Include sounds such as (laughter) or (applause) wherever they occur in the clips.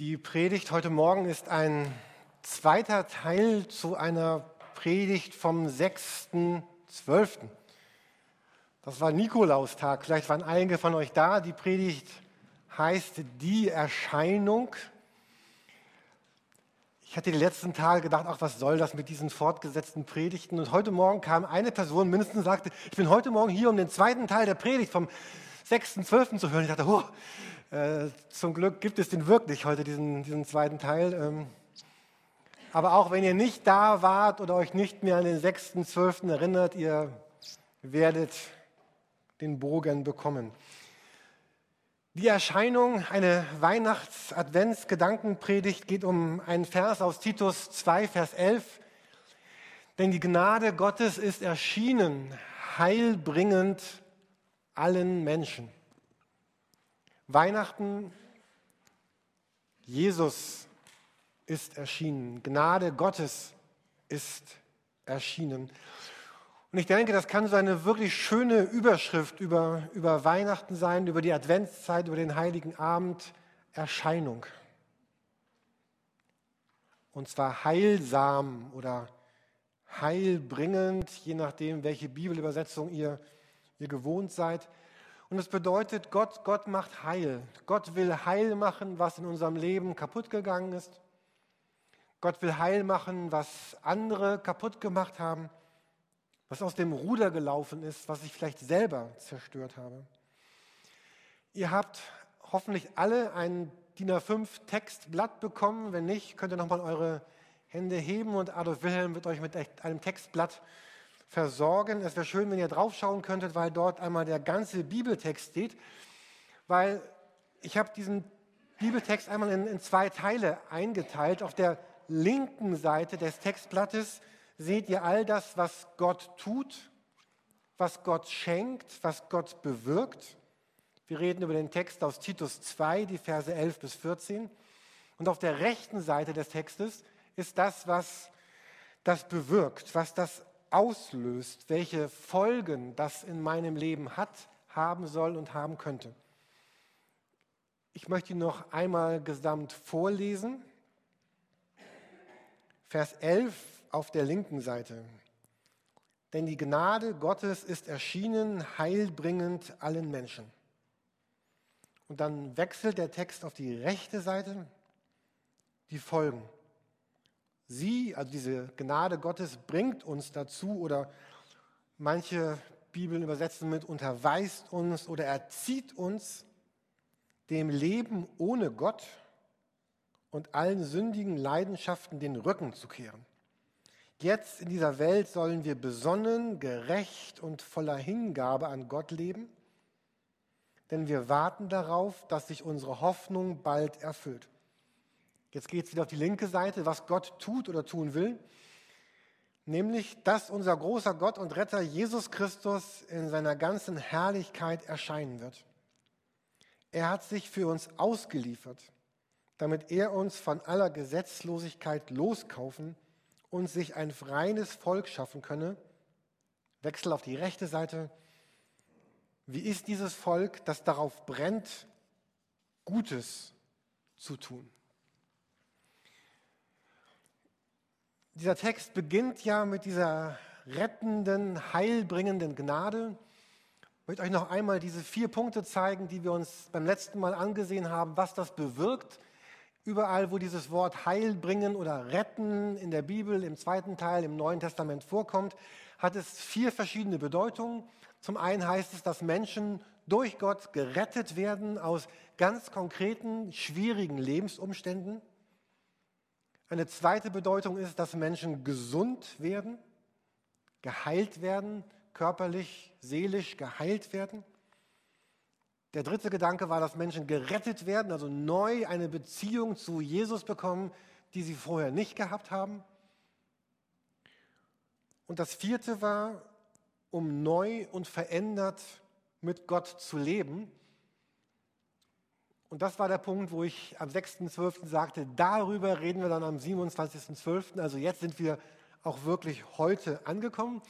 Die Predigt heute Morgen ist ein zweiter Teil zu einer Predigt vom 6.12. Das war Nikolaustag. Vielleicht waren einige von euch da. Die Predigt heißt Die Erscheinung. Ich hatte die letzten Tage gedacht, ach, was soll das mit diesen fortgesetzten Predigten? Und heute Morgen kam eine Person mindestens sagte, ich bin heute Morgen hier, um den zweiten Teil der Predigt vom 6.12. zu hören. Ich dachte, oh, äh, zum Glück gibt es den wirklich heute, diesen, diesen zweiten Teil. Ähm, aber auch wenn ihr nicht da wart oder euch nicht mehr an den 6.12. erinnert, ihr werdet den Bogen bekommen. Die Erscheinung, eine Weihnachts-Advents-Gedankenpredigt geht um einen Vers aus Titus 2, Vers 11. Denn die Gnade Gottes ist erschienen, heilbringend allen Menschen. Weihnachten, Jesus ist erschienen, Gnade Gottes ist erschienen. Und ich denke, das kann so eine wirklich schöne Überschrift über, über Weihnachten sein, über die Adventszeit, über den heiligen Abend, Erscheinung. Und zwar heilsam oder heilbringend, je nachdem, welche Bibelübersetzung ihr, ihr gewohnt seid. Und es bedeutet, Gott, Gott macht Heil. Gott will Heil machen, was in unserem Leben kaputt gegangen ist. Gott will Heil machen, was andere kaputt gemacht haben was aus dem Ruder gelaufen ist, was ich vielleicht selber zerstört habe. Ihr habt hoffentlich alle ein DIN A5 Textblatt bekommen. Wenn nicht, könnt ihr nochmal eure Hände heben und Adolf Wilhelm wird euch mit einem Textblatt versorgen. Es wäre schön, wenn ihr draufschauen könntet, weil dort einmal der ganze Bibeltext steht. Weil ich habe diesen Bibeltext einmal in, in zwei Teile eingeteilt. Auf der linken Seite des Textblattes seht ihr all das, was Gott tut, was Gott schenkt, was Gott bewirkt. Wir reden über den Text aus Titus 2, die Verse 11 bis 14. Und auf der rechten Seite des Textes ist das, was das bewirkt, was das auslöst, welche Folgen das in meinem Leben hat, haben soll und haben könnte. Ich möchte ihn noch einmal gesamt vorlesen. Vers 11 auf der linken Seite. Denn die Gnade Gottes ist erschienen, heilbringend allen Menschen. Und dann wechselt der Text auf die rechte Seite, die Folgen. Sie, also diese Gnade Gottes, bringt uns dazu oder manche Bibeln übersetzen mit unterweist uns oder erzieht uns dem Leben ohne Gott und allen sündigen Leidenschaften den Rücken zu kehren. Jetzt in dieser Welt sollen wir besonnen, gerecht und voller Hingabe an Gott leben, denn wir warten darauf, dass sich unsere Hoffnung bald erfüllt. Jetzt geht es wieder auf die linke Seite, was Gott tut oder tun will, nämlich dass unser großer Gott und Retter Jesus Christus in seiner ganzen Herrlichkeit erscheinen wird. Er hat sich für uns ausgeliefert, damit er uns von aller Gesetzlosigkeit loskaufen und sich ein reines Volk schaffen könne. Wechsel auf die rechte Seite. Wie ist dieses Volk, das darauf brennt, Gutes zu tun? Dieser Text beginnt ja mit dieser rettenden, heilbringenden Gnade. Ich möchte euch noch einmal diese vier Punkte zeigen, die wir uns beim letzten Mal angesehen haben, was das bewirkt, Überall, wo dieses Wort Heil bringen oder retten in der Bibel, im zweiten Teil, im Neuen Testament vorkommt, hat es vier verschiedene Bedeutungen. Zum einen heißt es, dass Menschen durch Gott gerettet werden aus ganz konkreten, schwierigen Lebensumständen. Eine zweite Bedeutung ist, dass Menschen gesund werden, geheilt werden, körperlich, seelisch geheilt werden. Der dritte Gedanke war, dass Menschen gerettet werden, also neu eine Beziehung zu Jesus bekommen, die sie vorher nicht gehabt haben. Und das vierte war, um neu und verändert mit Gott zu leben. Und das war der Punkt, wo ich am 6.12. sagte, darüber reden wir dann am 27.12. Also jetzt sind wir auch wirklich heute angekommen.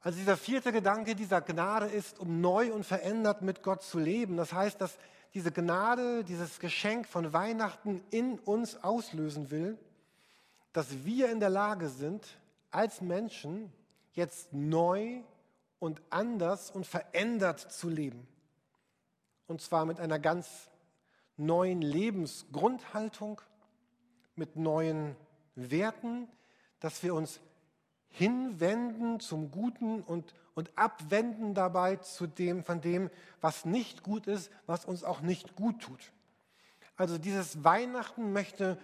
Also dieser vierte Gedanke dieser Gnade ist, um neu und verändert mit Gott zu leben. Das heißt, dass diese Gnade, dieses Geschenk von Weihnachten in uns auslösen will, dass wir in der Lage sind, als Menschen jetzt neu und anders und verändert zu leben. Und zwar mit einer ganz neuen Lebensgrundhaltung, mit neuen Werten, dass wir uns hinwenden zum Guten und, und abwenden dabei zu dem, von dem, was nicht gut ist, was uns auch nicht gut tut. Also dieses Weihnachten möchte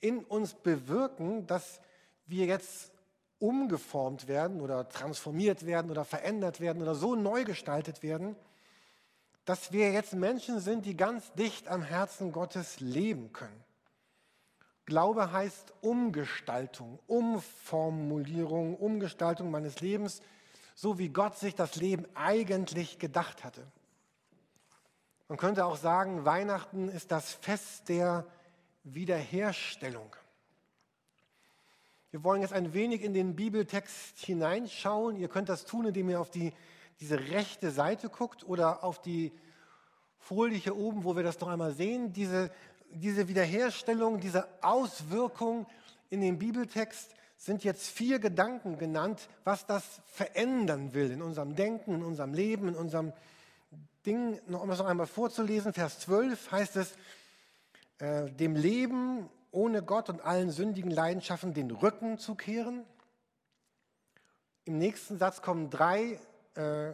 in uns bewirken, dass wir jetzt umgeformt werden oder transformiert werden oder verändert werden oder so neu gestaltet werden, dass wir jetzt Menschen sind, die ganz dicht am Herzen Gottes leben können. Glaube heißt Umgestaltung, Umformulierung, Umgestaltung meines Lebens, so wie Gott sich das Leben eigentlich gedacht hatte. Man könnte auch sagen, Weihnachten ist das Fest der Wiederherstellung. Wir wollen jetzt ein wenig in den Bibeltext hineinschauen. Ihr könnt das tun, indem ihr auf die, diese rechte Seite guckt oder auf die Folie hier oben, wo wir das noch einmal sehen. Diese, diese Wiederherstellung, diese Auswirkung in dem Bibeltext sind jetzt vier Gedanken genannt, was das verändern will in unserem Denken, in unserem Leben, in unserem Ding. Um das noch einmal vorzulesen, Vers 12 heißt es, äh, dem Leben ohne Gott und allen sündigen Leidenschaften den Rücken zu kehren. Im nächsten Satz kommen drei, äh,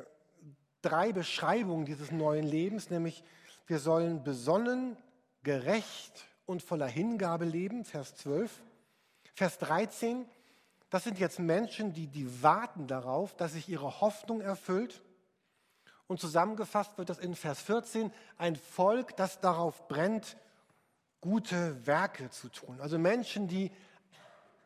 drei Beschreibungen dieses neuen Lebens, nämlich wir sollen besonnen, gerecht und voller Hingabe leben, Vers 12. Vers 13, das sind jetzt Menschen, die, die warten darauf, dass sich ihre Hoffnung erfüllt. Und zusammengefasst wird das in Vers 14, ein Volk, das darauf brennt, gute Werke zu tun. Also Menschen, die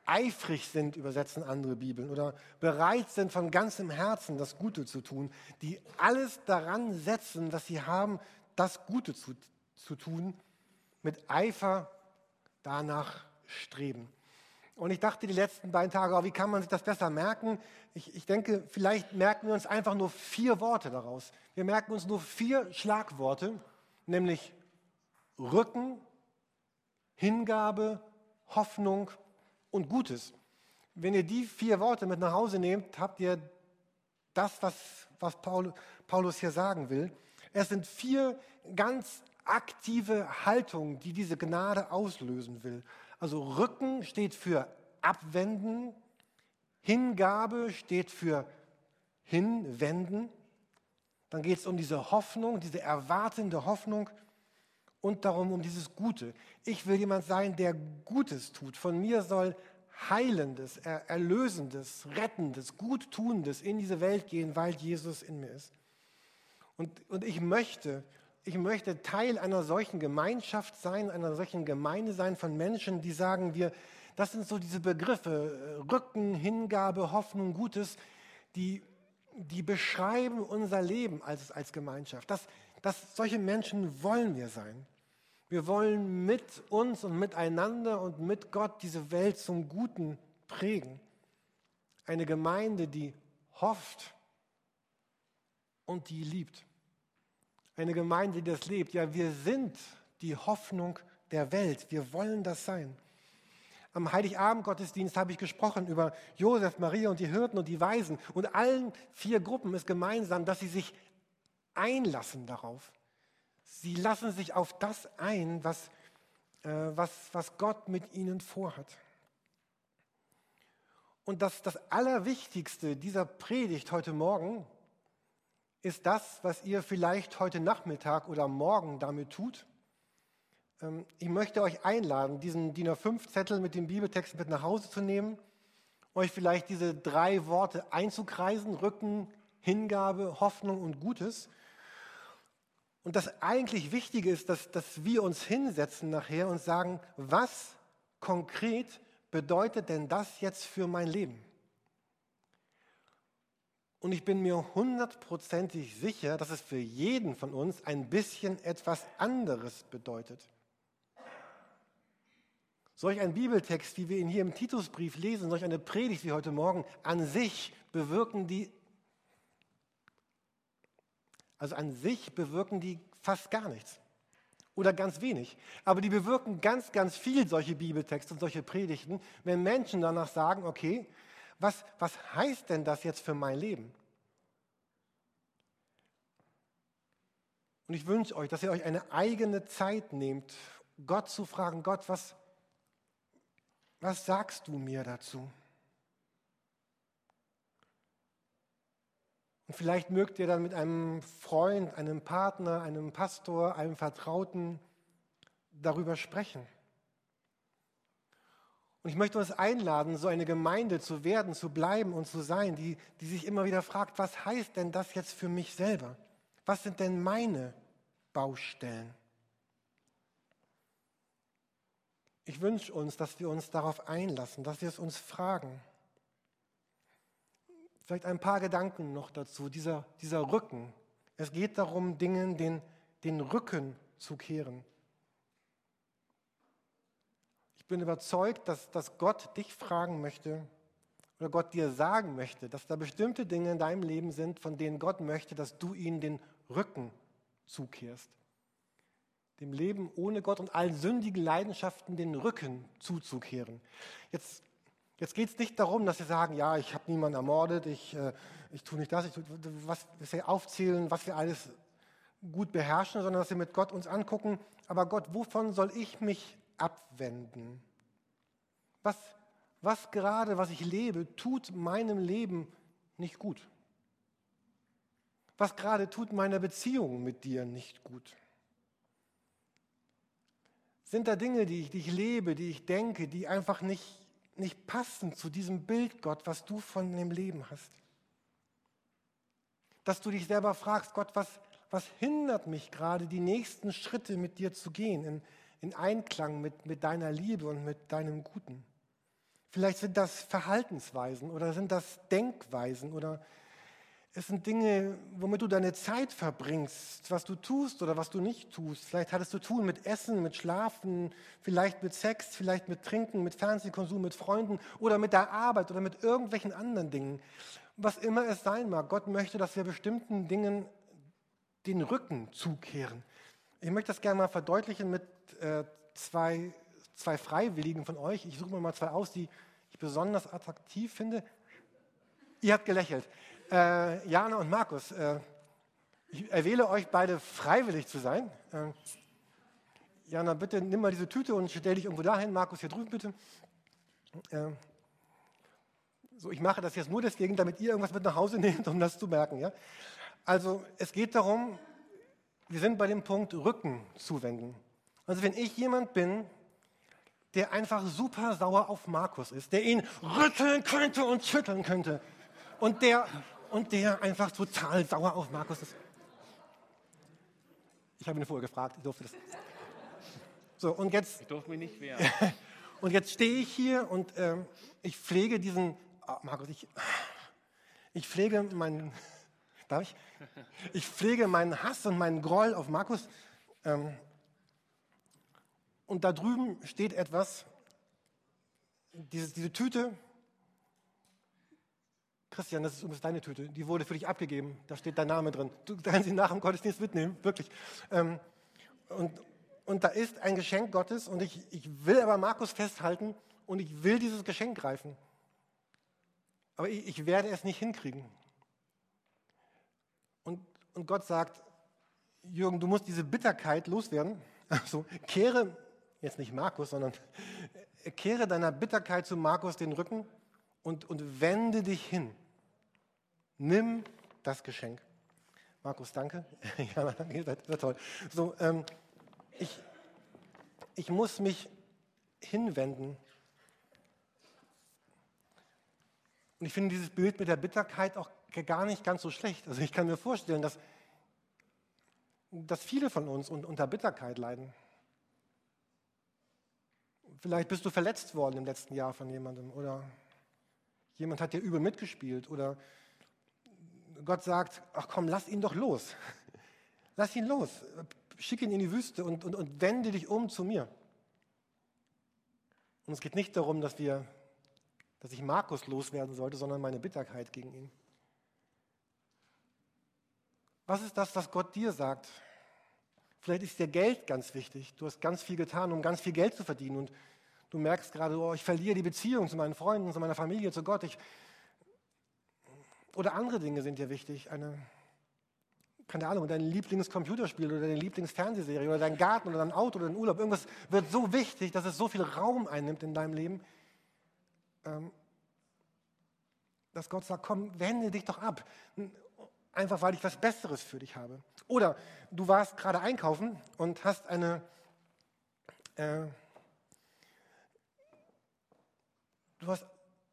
eifrig sind, übersetzen andere Bibeln, oder bereit sind, von ganzem Herzen das Gute zu tun, die alles daran setzen, was sie haben, das Gute zu, zu tun, mit Eifer danach streben. Und ich dachte die letzten beiden Tage, oh, wie kann man sich das besser merken? Ich, ich denke, vielleicht merken wir uns einfach nur vier Worte daraus. Wir merken uns nur vier Schlagworte, nämlich Rücken, Hingabe, Hoffnung und Gutes. Wenn ihr die vier Worte mit nach Hause nehmt, habt ihr das, was, was Paulus hier sagen will. Es sind vier ganz aktive Haltungen, die diese Gnade auslösen will. Also Rücken steht für abwenden, Hingabe steht für hinwenden. Dann geht es um diese Hoffnung, diese erwartende Hoffnung und darum um dieses Gute. Ich will jemand sein, der Gutes tut. Von mir soll Heilendes, Erlösendes, Rettendes, Guttunendes in diese Welt gehen, weil Jesus in mir ist. Und, und ich möchte, ich möchte Teil einer solchen Gemeinschaft sein, einer solchen Gemeinde sein von Menschen, die sagen, wir, das sind so diese Begriffe, Rücken, Hingabe, Hoffnung, Gutes, die, die beschreiben unser Leben als, als Gemeinschaft. Das, das, solche Menschen wollen wir sein. Wir wollen mit uns und miteinander und mit Gott diese Welt zum Guten prägen. Eine Gemeinde, die hofft und die liebt. Eine Gemeinde, die das lebt. Ja, wir sind die Hoffnung der Welt. Wir wollen das sein. Am Heiligabend-Gottesdienst habe ich gesprochen über Josef, Maria und die Hirten und die Weisen. Und allen vier Gruppen ist gemeinsam, dass sie sich einlassen darauf. Sie lassen sich auf das ein, was, äh, was, was Gott mit ihnen vorhat. Und das, das Allerwichtigste dieser Predigt heute Morgen ist das, was ihr vielleicht heute Nachmittag oder morgen damit tut. Ähm, ich möchte euch einladen, diesen DIN A5-Zettel mit dem Bibeltext mit nach Hause zu nehmen, euch vielleicht diese drei Worte einzukreisen, Rücken, Hingabe, Hoffnung und Gutes. Und das eigentlich Wichtige ist, dass, dass wir uns hinsetzen nachher und sagen, was konkret bedeutet denn das jetzt für mein Leben? Und ich bin mir hundertprozentig sicher, dass es für jeden von uns ein bisschen etwas anderes bedeutet. Solch ein Bibeltext, wie wir ihn hier im Titusbrief lesen, solch eine Predigt wie heute Morgen, an sich bewirken die also an sich bewirken die fast gar nichts oder ganz wenig. Aber die bewirken ganz, ganz viel solche Bibeltexte und solche Predigten, wenn Menschen danach sagen, okay, was, was heißt denn das jetzt für mein Leben? Und ich wünsche euch, dass ihr euch eine eigene Zeit nehmt, Gott zu fragen, Gott, was, was sagst du mir dazu? Und vielleicht mögt ihr dann mit einem Freund, einem Partner, einem Pastor, einem Vertrauten darüber sprechen. Und ich möchte uns einladen, so eine Gemeinde zu werden, zu bleiben und zu sein, die, die sich immer wieder fragt, was heißt denn das jetzt für mich selber? Was sind denn meine Baustellen? Ich wünsche uns, dass wir uns darauf einlassen, dass wir es uns fragen. Vielleicht ein paar Gedanken noch dazu. Dieser, dieser Rücken. Es geht darum, Dingen den, den Rücken zu kehren. Ich bin überzeugt, dass, dass Gott dich fragen möchte oder Gott dir sagen möchte, dass da bestimmte Dinge in deinem Leben sind, von denen Gott möchte, dass du ihnen den Rücken zukehrst. Dem Leben ohne Gott und allen sündigen Leidenschaften den Rücken zuzukehren. Jetzt Jetzt geht es nicht darum, dass Sie sagen, ja, ich habe niemanden ermordet, ich, äh, ich tue nicht das, ich tue, was wir aufzählen, was wir alles gut beherrschen, sondern dass wir mit Gott uns angucken, aber Gott, wovon soll ich mich abwenden? Was, was gerade, was ich lebe, tut meinem Leben nicht gut? Was gerade tut meiner Beziehung mit dir nicht gut? Sind da Dinge, die ich, die ich lebe, die ich denke, die einfach nicht nicht passen zu diesem Bild, Gott, was du von dem Leben hast. Dass du dich selber fragst, Gott, was, was hindert mich gerade, die nächsten Schritte mit dir zu gehen, in, in Einklang mit, mit deiner Liebe und mit deinem Guten. Vielleicht sind das Verhaltensweisen oder sind das Denkweisen oder es sind Dinge, womit du deine Zeit verbringst, was du tust oder was du nicht tust. Vielleicht hat es zu tun mit Essen, mit Schlafen, vielleicht mit Sex, vielleicht mit Trinken, mit Fernsehkonsum, mit Freunden oder mit der Arbeit oder mit irgendwelchen anderen Dingen. Was immer es sein mag, Gott möchte, dass wir bestimmten Dingen den Rücken zukehren. Ich möchte das gerne mal verdeutlichen mit äh, zwei, zwei Freiwilligen von euch. Ich suche mir mal zwei aus, die ich besonders attraktiv finde. Ihr habt gelächelt. Äh, Jana und Markus, äh, ich erwähle euch beide freiwillig zu sein. Äh, Jana, bitte nimm mal diese Tüte und stell dich irgendwo dahin. Markus, hier drüben bitte. Äh, so, ich mache das jetzt nur deswegen, damit ihr irgendwas mit nach Hause (laughs) nehmt, um das zu merken. Ja? Also es geht darum, wir sind bei dem Punkt Rücken zuwenden. Also wenn ich jemand bin, der einfach super sauer auf Markus ist, der ihn rütteln könnte und schütteln könnte und der und der einfach total sauer auf Markus ist. Ich habe ihn vorher gefragt, ich durfte das. So, und jetzt. Ich durfte mich nicht wehren. (laughs) und jetzt stehe ich hier und ähm, ich pflege diesen. Oh, Markus, ich, ich pflege meinen. Darf ich? Ich pflege meinen Hass und meinen Groll auf Markus. Ähm, und da drüben steht etwas, diese, diese Tüte, Christian, das ist übrigens deine Tüte, die wurde für dich abgegeben, da steht dein Name drin. Du kannst sie nach dem Gottesdienst mitnehmen, wirklich. Ähm, und, und da ist ein Geschenk Gottes und ich, ich will aber Markus festhalten und ich will dieses Geschenk greifen. Aber ich, ich werde es nicht hinkriegen. Und, und Gott sagt, Jürgen, du musst diese Bitterkeit loswerden. (laughs) Also kehre, jetzt nicht Markus, sondern kehre deiner Bitterkeit zu Markus den Rücken und, und wende dich hin. Nimm das Geschenk. Markus, danke. (laughs) ja, danke, war toll. So, ähm, ich, ich muss mich hinwenden. Und ich finde dieses Bild mit der Bitterkeit auch gar nicht ganz so schlecht. Also ich kann mir vorstellen, dass, dass viele von uns unter Bitterkeit leiden. Vielleicht bist du verletzt worden im letzten Jahr von jemandem oder jemand hat dir übel mitgespielt oder Gott sagt, ach komm, lass ihn doch los. (laughs) Lass ihn los. Schick ihn in die Wüste und, und, und wende dich um zu mir. Und es geht nicht darum, dass, wir, dass ich Markus loswerden sollte, sondern meine Bitterkeit gegen ihn. Was ist das, was Gott dir sagt? Vielleicht ist dir Geld ganz wichtig. Du hast ganz viel getan, um ganz viel Geld zu verdienen. Und du merkst gerade, oh, ich verliere die Beziehung zu meinen Freunden, zu meiner Familie, zu Gott. Ich oder andere Dinge sind dir wichtig. Eine, keine Ahnung, dein Lieblingscomputerspiel oder deine Lieblingsfernsehserie oder dein Garten oder dein Auto oder dein Urlaub. Irgendwas wird so wichtig, dass es so viel Raum einnimmt in deinem Leben, ähm, dass Gott sagt, komm, wende dich doch ab. Einfach weil ich was Besseres für dich habe. Oder du warst gerade einkaufen und hast eine, äh, du hast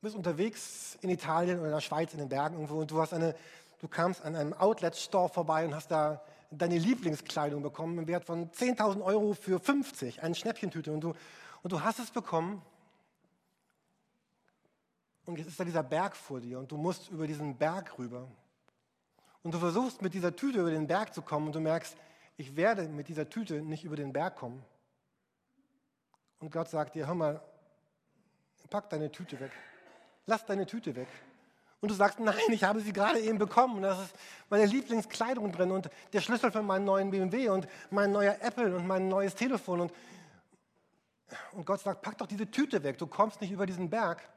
bist unterwegs in Italien oder in der Schweiz, in den Bergen irgendwo und du, hast eine, du kamst an einem Outlet-Store vorbei und hast da deine Lieblingskleidung bekommen im Wert von 10.000 Euro für 50, eine Schnäppchentüte. Und du, und du hast es bekommen und jetzt ist da dieser Berg vor dir und du musst über diesen Berg rüber. Und du versuchst mit dieser Tüte über den Berg zu kommen und du merkst, ich werde mit dieser Tüte nicht über den Berg kommen. Und Gott sagt dir, hör mal, pack deine Tüte weg lass deine Tüte weg. Und du sagst, nein, ich habe sie gerade eben bekommen. Da ist meine Lieblingskleidung drin und der Schlüssel für meinen neuen BMW und mein neuer Apple und mein neues Telefon. Und, und Gott sagt, pack doch diese Tüte weg, du kommst nicht über diesen Berg.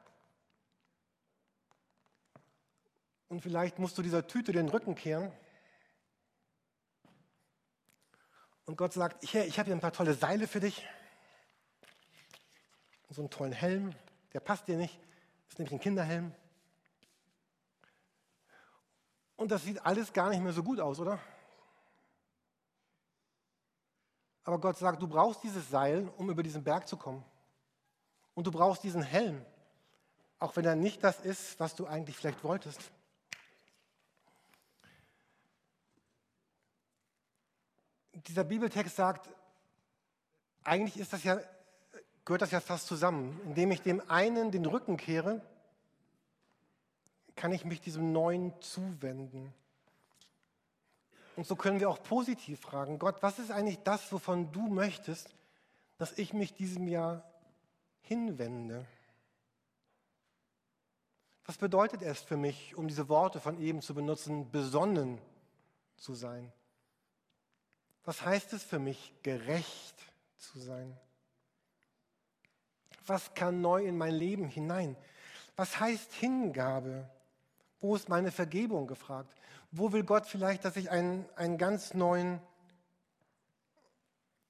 Und vielleicht musst du dieser Tüte den Rücken kehren. Und Gott sagt, ich, ich habe hier ein paar tolle Seile für dich. So einen tollen Helm, der passt dir nicht. Das ist nämlich ein Kinderhelm. Und das sieht alles gar nicht mehr so gut aus, oder? Aber Gott sagt, du brauchst dieses Seil, um über diesen Berg zu kommen. Und du brauchst diesen Helm, auch wenn er nicht das ist, was du eigentlich vielleicht wolltest. Dieser Bibeltext sagt, eigentlich ist das ja gehört das ja fast zusammen. Indem ich dem einen den Rücken kehre, kann ich mich diesem Neuen zuwenden. Und so können wir auch positiv fragen, Gott, was ist eigentlich das, wovon du möchtest, dass ich mich diesem Jahr hinwende? Was bedeutet es für mich, um diese Worte von eben zu benutzen, besonnen zu sein? Was heißt es für mich, gerecht zu sein? Was kann neu in mein Leben hinein? Was heißt Hingabe? Wo ist meine Vergebung gefragt? Wo will Gott vielleicht, dass ich einen, einen ganz neuen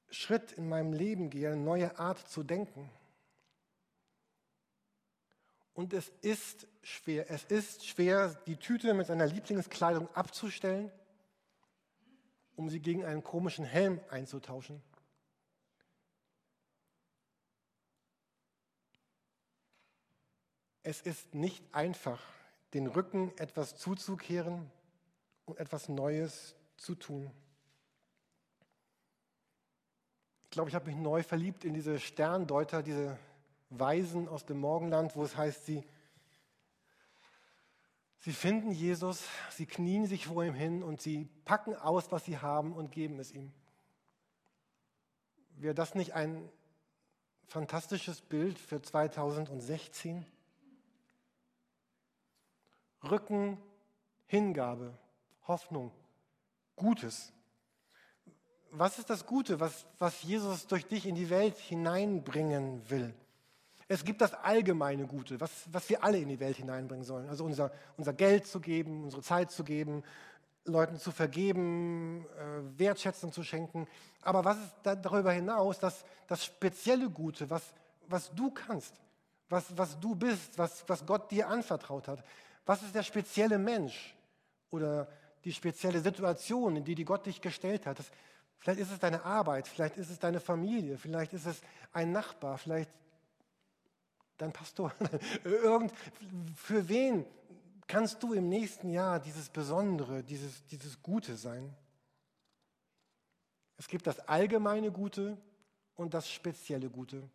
Schritt in meinem Leben gehe, eine neue Art zu denken? Und es ist schwer, es ist schwer, die Tüte mit seiner Lieblingskleidung abzustellen, um sie gegen einen komischen Helm einzutauschen. Es ist nicht einfach, den Rücken etwas zuzukehren und etwas Neues zu tun. Ich glaube, ich habe mich neu verliebt in diese Sterndeuter, diese Weisen aus dem Morgenland, wo es heißt, sie, sie finden Jesus, sie knien sich vor ihm hin und sie packen aus, was sie haben und geben es ihm. Wäre das nicht ein fantastisches Bild für 2016? Rücken, Hingabe, Hoffnung, Gutes. Was ist das Gute, was, was Jesus durch dich in die Welt hineinbringen will? Es gibt das allgemeine Gute, was, was wir alle in die Welt hineinbringen sollen. Also unser, unser Geld zu geben, unsere Zeit zu geben, Leuten zu vergeben, äh, Wertschätzung zu schenken. Aber was ist da darüber hinaus das, das spezielle Gute, was, was du kannst, was, was du bist, was, was Gott dir anvertraut hat? Was ist der spezielle Mensch oder die spezielle Situation, in die, die Gott dich gestellt hat? Das, vielleicht ist es deine Arbeit, vielleicht ist es deine Familie, vielleicht ist es ein Nachbar, vielleicht dein Pastor. (laughs) Irgend, für wen kannst du im nächsten Jahr dieses Besondere, dieses, dieses Gute sein? Es gibt das allgemeine Gute und das spezielle Gute.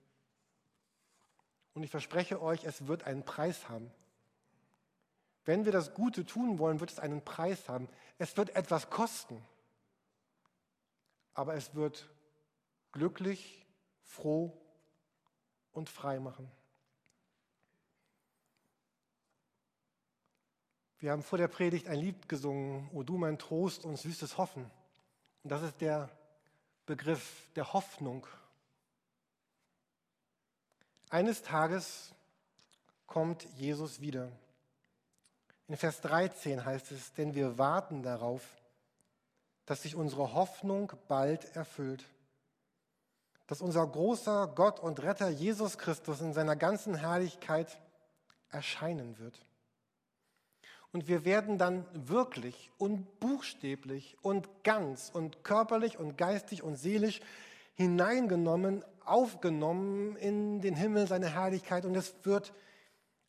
Und ich verspreche euch, es wird einen Preis haben. Wenn wir das Gute tun wollen, wird es einen Preis haben. Es wird etwas kosten. Aber es wird glücklich, froh und frei machen. Wir haben vor der Predigt ein Lied gesungen, O du mein Trost und süßes Hoffen. Und das ist der Begriff der Hoffnung. Eines Tages kommt Jesus wieder. In Vers 13 heißt es, denn wir warten darauf, dass sich unsere Hoffnung bald erfüllt. Dass unser großer Gott und Retter Jesus Christus in seiner ganzen Herrlichkeit erscheinen wird. Und wir werden dann wirklich und buchstäblich und ganz und körperlich und geistig und seelisch hineingenommen, aufgenommen in den Himmel seiner Herrlichkeit. Und es wird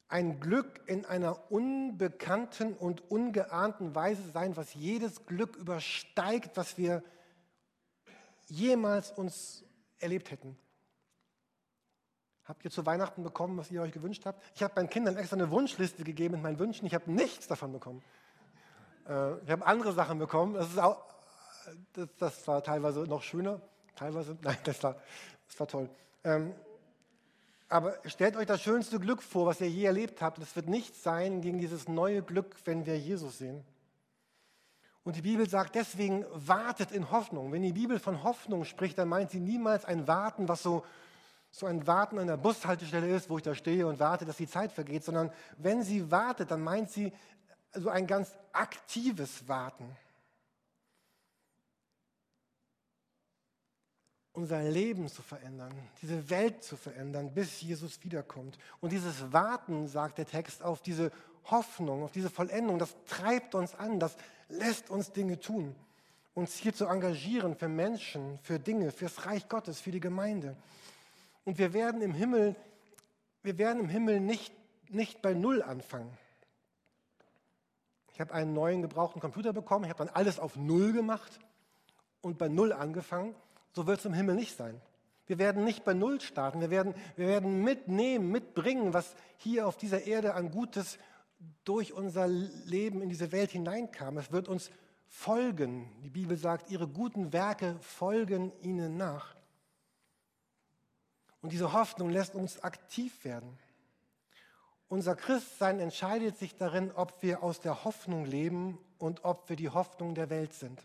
ein Glück in einer unbekannten und ungeahnten Weise sein, was jedes Glück übersteigt, was wir jemals uns erlebt hätten. Habt ihr zu Weihnachten bekommen, was ihr euch gewünscht habt? Ich habe meinen Kindern extra eine Wunschliste gegeben mit meinen Wünschen. Ich habe nichts davon bekommen. Äh, ich habe andere Sachen bekommen. Das, auch, das, das, war teilweise noch schöner. Teilweise, (laughs) nein, das war, das war toll. Ähm, aber stellt euch das schönste Glück vor, was ihr je erlebt habt. Es wird nichts sein gegen dieses neue Glück, wenn wir Jesus sehen. Und die Bibel sagt deswegen, wartet in Hoffnung. Wenn die Bibel von Hoffnung spricht, dann meint sie niemals ein Warten, was so so ein Warten an der Bushaltestelle ist, wo ich da stehe und warte, dass die Zeit vergeht, sondern wenn sie wartet, dann meint sie so ein ganz aktives Warten. Unser Leben zu verändern, diese Welt zu verändern, bis Jesus wiederkommt. Und dieses Warten, sagt der Text, auf diese Hoffnung, auf diese Vollendung, das treibt uns an, das lässt uns Dinge tun uns hier zu engagieren für Menschen, für Dinge, fürs Reich Gottes, für die Gemeinde. Und wir werden im Himmel, wir werden im Himmel nicht, nicht bei Null anfangen. Ich habe einen neuen gebrauchten Computer bekommen, ich habe dann alles auf Null gemacht und bei Null angefangen. So wird es im Himmel nicht sein. Wir werden nicht bei Null starten, wir werden, wir werden mitnehmen, mitbringen, was hier auf dieser Erde an Gutes durch unser Leben in diese Welt hineinkam. Es wird uns folgen. Die Bibel sagt, ihre guten Werke folgen ihnen nach. Und diese Hoffnung lässt uns aktiv werden. Unser Christsein entscheidet sich darin, ob wir aus der Hoffnung leben und ob wir die Hoffnung der Welt sind.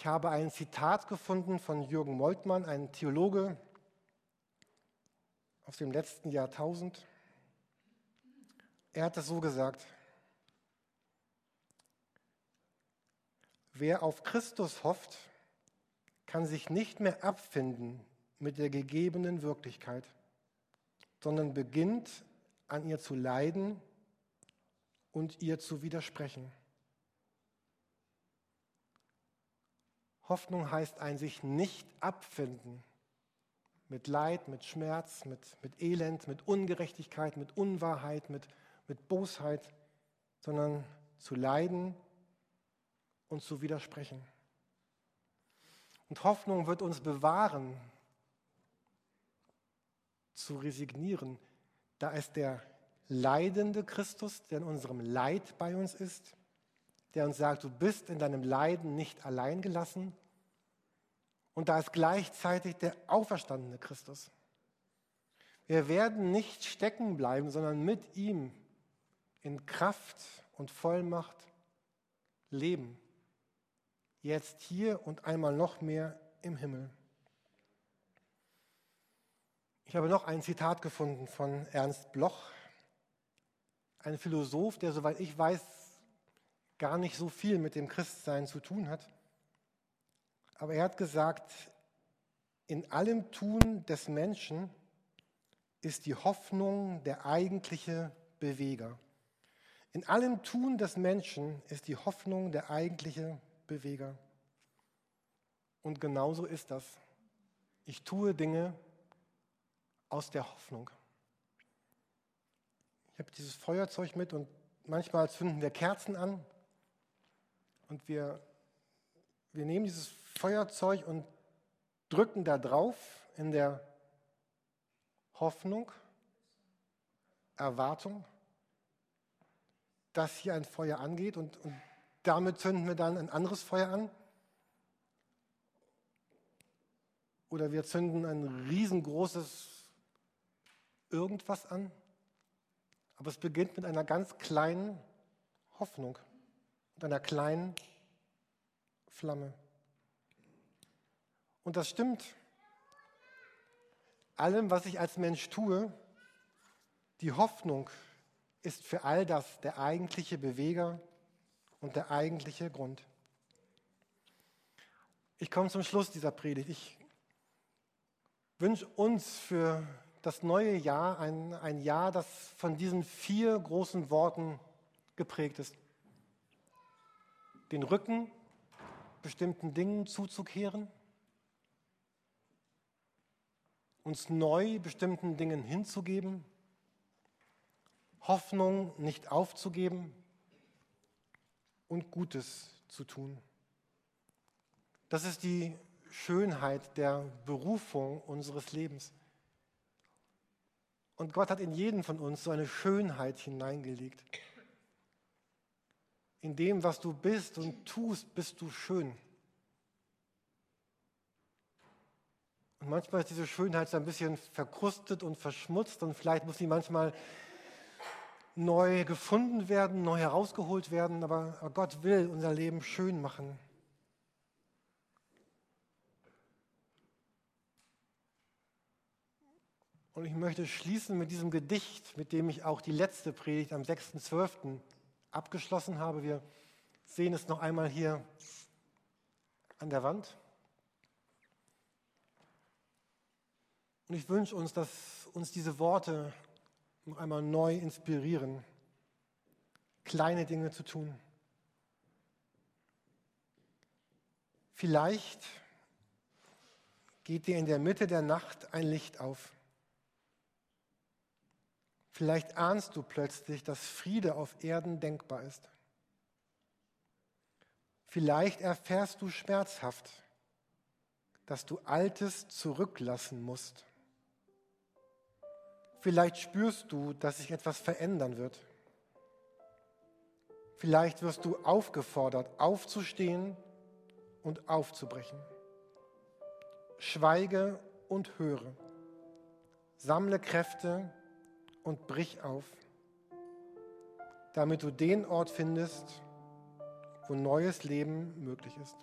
Ich habe ein Zitat gefunden von Jürgen Moltmann, einem Theologe aus dem letzten Jahrtausend. Er hat es so gesagt, wer auf Christus hofft, kann sich nicht mehr abfinden mit der gegebenen Wirklichkeit, sondern beginnt an ihr zu leiden und ihr zu widersprechen. Hoffnung heißt ein sich nicht abfinden mit Leid, mit Schmerz, mit, mit Elend, mit Ungerechtigkeit, mit Unwahrheit, mit, mit Bosheit, sondern zu leiden und zu widersprechen. Und Hoffnung wird uns bewahren, zu resignieren. Da ist der leidende Christus, der in unserem Leid bei uns ist, der uns sagt, du bist in deinem Leiden nicht allein gelassen. Und da ist gleichzeitig der auferstandene Christus. Wir werden nicht stecken bleiben, sondern mit ihm in Kraft und Vollmacht leben jetzt hier und einmal noch mehr im Himmel. Ich habe noch ein Zitat gefunden von Ernst Bloch, ein Philosoph, der, soweit ich weiß, gar nicht so viel mit dem Christsein zu tun hat. Aber er hat gesagt, in allem Tun des Menschen ist die Hoffnung der eigentliche Beweger. In allem Tun des Menschen ist die Hoffnung der eigentliche Beweger. Und genauso ist das. Ich tue Dinge aus der Hoffnung. Ich habe dieses Feuerzeug mit und manchmal zünden wir Kerzen an und wir, wir nehmen dieses Feuerzeug und drücken da drauf in der Hoffnung, Erwartung, dass hier ein Feuer angeht und, und damit zünden wir dann ein anderes Feuer an. Oder wir zünden ein riesengroßes irgendwas an. Aber es beginnt mit einer ganz kleinen Hoffnung, mit einer kleinen Flamme. Und das stimmt. Allem, was ich als Mensch tue, die Hoffnung ist für all das der eigentliche Beweger und der eigentliche Grund. Ich komme zum Schluss dieser Predigt. Ich wünsche uns für das neue Jahr ein, ein Jahr, das von diesen vier großen Worten geprägt ist. Den Rücken bestimmten Dingen zuzukehren, uns neu bestimmten Dingen hinzugeben, Hoffnung nicht aufzugeben und Gutes zu tun. Das ist die Schönheit der Berufung unseres Lebens. Und Gott hat in jeden von uns so eine Schönheit hineingelegt. In dem, was du bist und tust, bist du schön. Und manchmal ist diese Schönheit so ein bisschen verkrustet und verschmutzt und vielleicht muss sie manchmal neu gefunden werden, neu herausgeholt werden, aber Gott will unser Leben schön machen. Und ich möchte schließen mit diesem Gedicht, mit dem ich auch die letzte Predigt am 6.12. abgeschlossen habe. Wir sehen es noch einmal hier an der Wand. Und ich wünsche uns, dass uns diese Worte noch einmal neu inspirieren, kleine Dinge zu tun. Vielleicht geht dir in der Mitte der Nacht ein Licht auf. Vielleicht ahnst du plötzlich, dass Friede auf Erden denkbar ist. Vielleicht erfährst du schmerzhaft, dass du Altes zurücklassen musst. Vielleicht spürst du, dass sich etwas verändern wird. Vielleicht wirst du aufgefordert, aufzustehen und aufzubrechen. Schweige und höre. Sammle Kräfte und brich auf, damit du den Ort findest, wo neues Leben möglich ist.